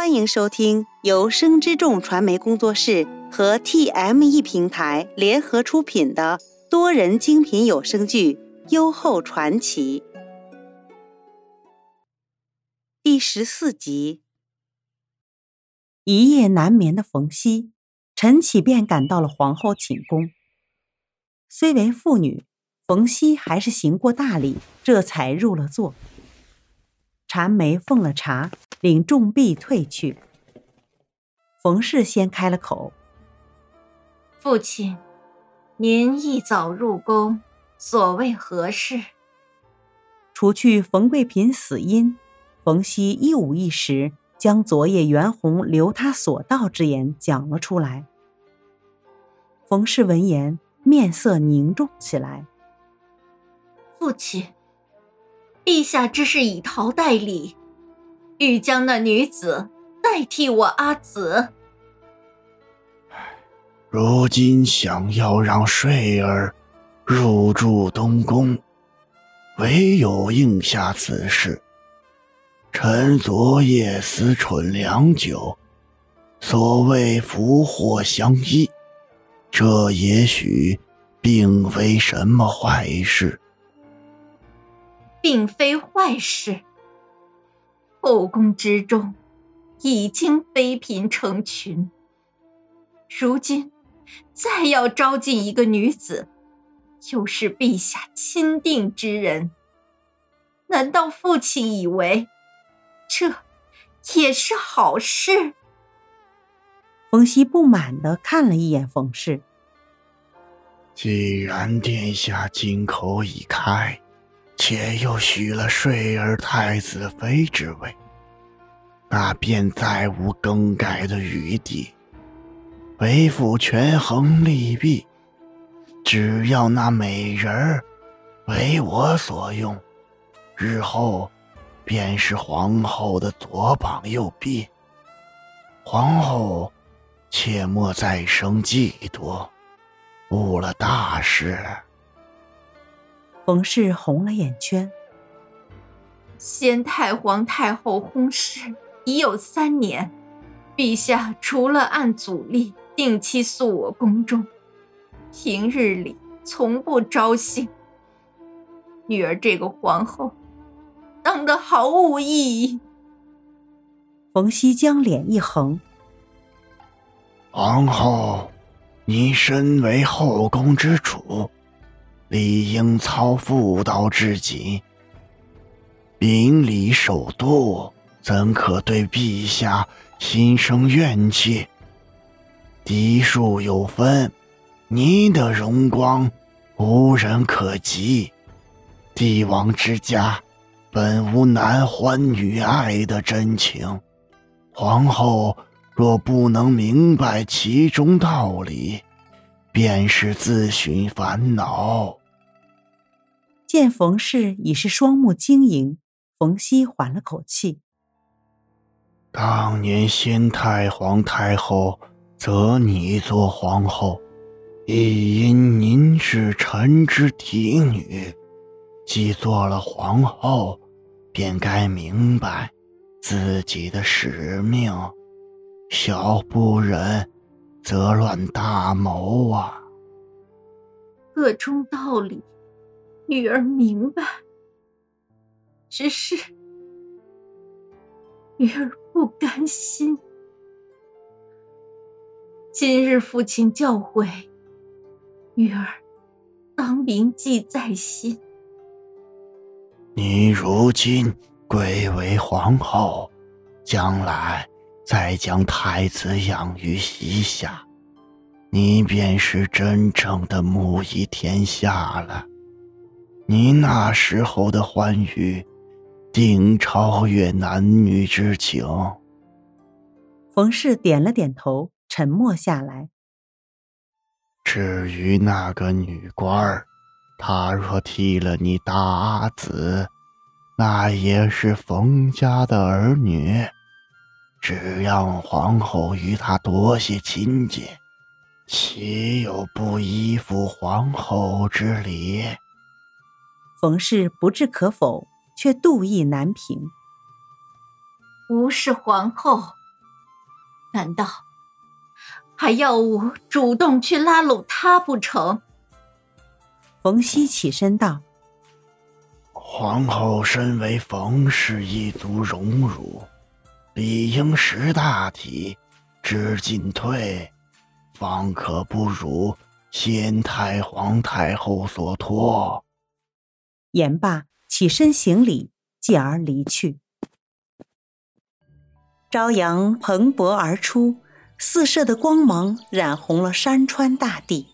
欢迎收听由生之众传媒工作室和 TME 平台联合出品的多人精品有声剧《优厚传奇》第十四集。一夜难眠的冯熙，晨起便赶到了皇后寝宫。虽为妇女，冯熙还是行过大礼，这才入了座。禅梅奉了茶。领众婢退去，冯氏先开了口：“父亲，您一早入宫，所谓何事？”除去冯贵嫔死因，冯熙一五一十将昨夜袁弘留他所到之言讲了出来。冯氏闻言，面色凝重起来：“父亲，陛下这是以桃代礼。”欲将那女子代替我阿紫。如今想要让睡儿入住东宫，唯有应下此事。臣昨夜思忖良久，所谓福祸相依，这也许并非什么坏事，并非坏事。后宫之中，已经妃嫔成群。如今再要招进一个女子，又是陛下钦定之人，难道父亲以为这也是好事？冯熙不满的看了一眼冯氏。既然殿下金口已开。且又许了睡儿太子妃之位，那便再无更改的余地。为父权衡利弊，只要那美人儿为我所用，日后便是皇后的左膀右臂。皇后切莫再生嫉妒，误了大事。冯氏红了眼圈。先太皇太后薨逝已有三年，陛下除了按祖例定期宿我宫中，平日里从不招幸。女儿这个皇后，当得毫无意义。冯熙将脸一横：“皇后，你身为后宫之主。”理应操妇道至谨，秉礼守度，怎可对陛下心生怨气？嫡庶有分，您的荣光无人可及。帝王之家本无男欢女爱的真情，皇后若不能明白其中道理，便是自寻烦恼。见冯氏已是双目晶莹，冯熙缓了口气。当年先太皇太后择你做皇后，亦因您是臣之嫡女，既做了皇后，便该明白自己的使命，小不忍则乱大谋啊。各中道理。女儿明白，只是女儿不甘心。今日父亲教诲，女儿当铭记在心。你如今贵为皇后，将来再将太子养于膝下，你便是真正的母仪天下了。你那时候的欢愉，定超越男女之情。冯氏点了点头，沉默下来。至于那个女官儿，她若替了你大阿姊，那也是冯家的儿女，只要皇后与她多些亲近，岂有不依附皇后之理？冯氏不置可否，却妒意难平。无视皇后，难道还要我主动去拉拢他不成？冯熙起身道：“皇后身为冯氏一族荣辱，理应识大体，知进退，方可不辱先太皇太后所托。”言罢，起身行礼，继而离去。朝阳蓬勃而出，四射的光芒染红了山川大地。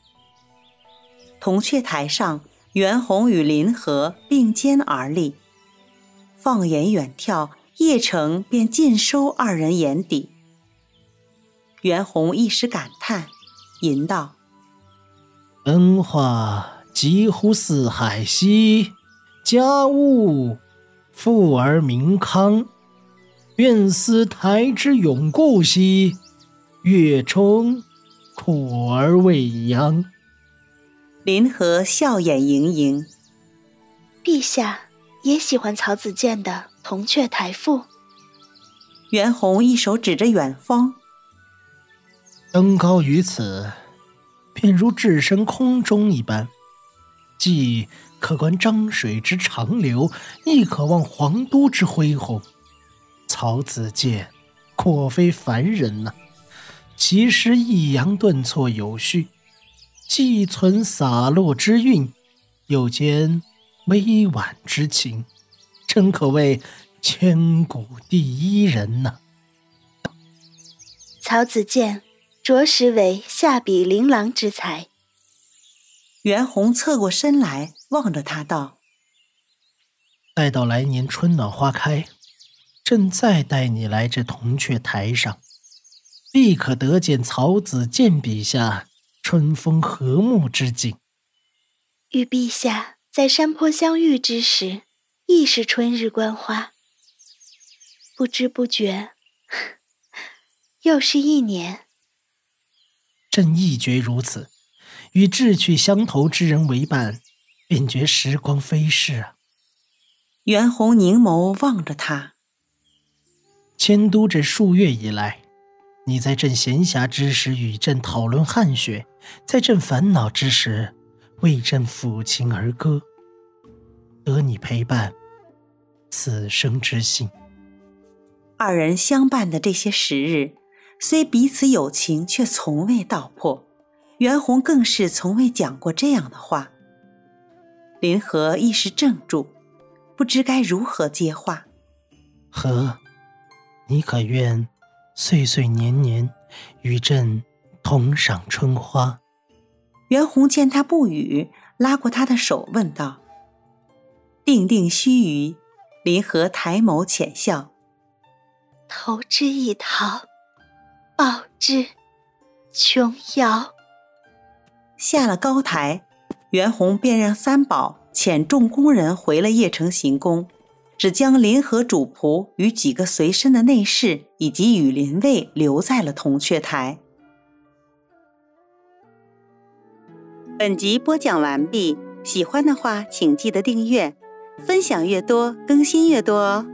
铜雀台上，袁弘与林和并肩而立。放眼远眺，邺城便尽收二人眼底。袁弘一时感叹，吟道：“恩化几乎四海兮，家务富而民康。”愿思台之永固兮，月冲苦而未央。林和笑眼盈盈。陛下也喜欢曹子建的《铜雀台赋》。袁弘一手指着远方，登高于此，便如置身空中一般，既可观漳水之长流，亦可望皇都之恢宏。曹子建果非凡人呐，其诗抑扬顿挫有序，既存洒落之韵，又兼委婉之情，真可谓千古第一人呐。曹子建着实为下笔琳琅之才。袁弘侧过身来望着他道：“待到来年春暖花开。”朕再带你来这铜雀台上，必可得见曹子建笔下春风和睦之景。与陛下在山坡相遇之时，亦是春日观花。不知不觉，又是一年。朕亦觉如此，与志趣相投之人为伴，便觉时光飞逝啊。袁弘凝眸望着他。迁都这数月以来，你在朕闲暇之时与朕讨论汉学，在朕烦恼之时为朕抚琴而歌。得你陪伴，此生之幸。二人相伴的这些时日，虽彼此有情，却从未道破。袁弘更是从未讲过这样的话。林和一时怔住，不知该如何接话。和。你可愿岁岁年年与朕同赏春花？袁弘见他不语，拉过他的手问道：“定定须臾，林和抬眸浅笑：‘投之以桃，报之琼瑶。’下了高台，袁弘便让三宝遣众工人回了邺城行宫。只将林和主仆与几个随身的内侍以及羽林卫留在了铜雀台。本集播讲完毕，喜欢的话请记得订阅，分享越多更新越多哦。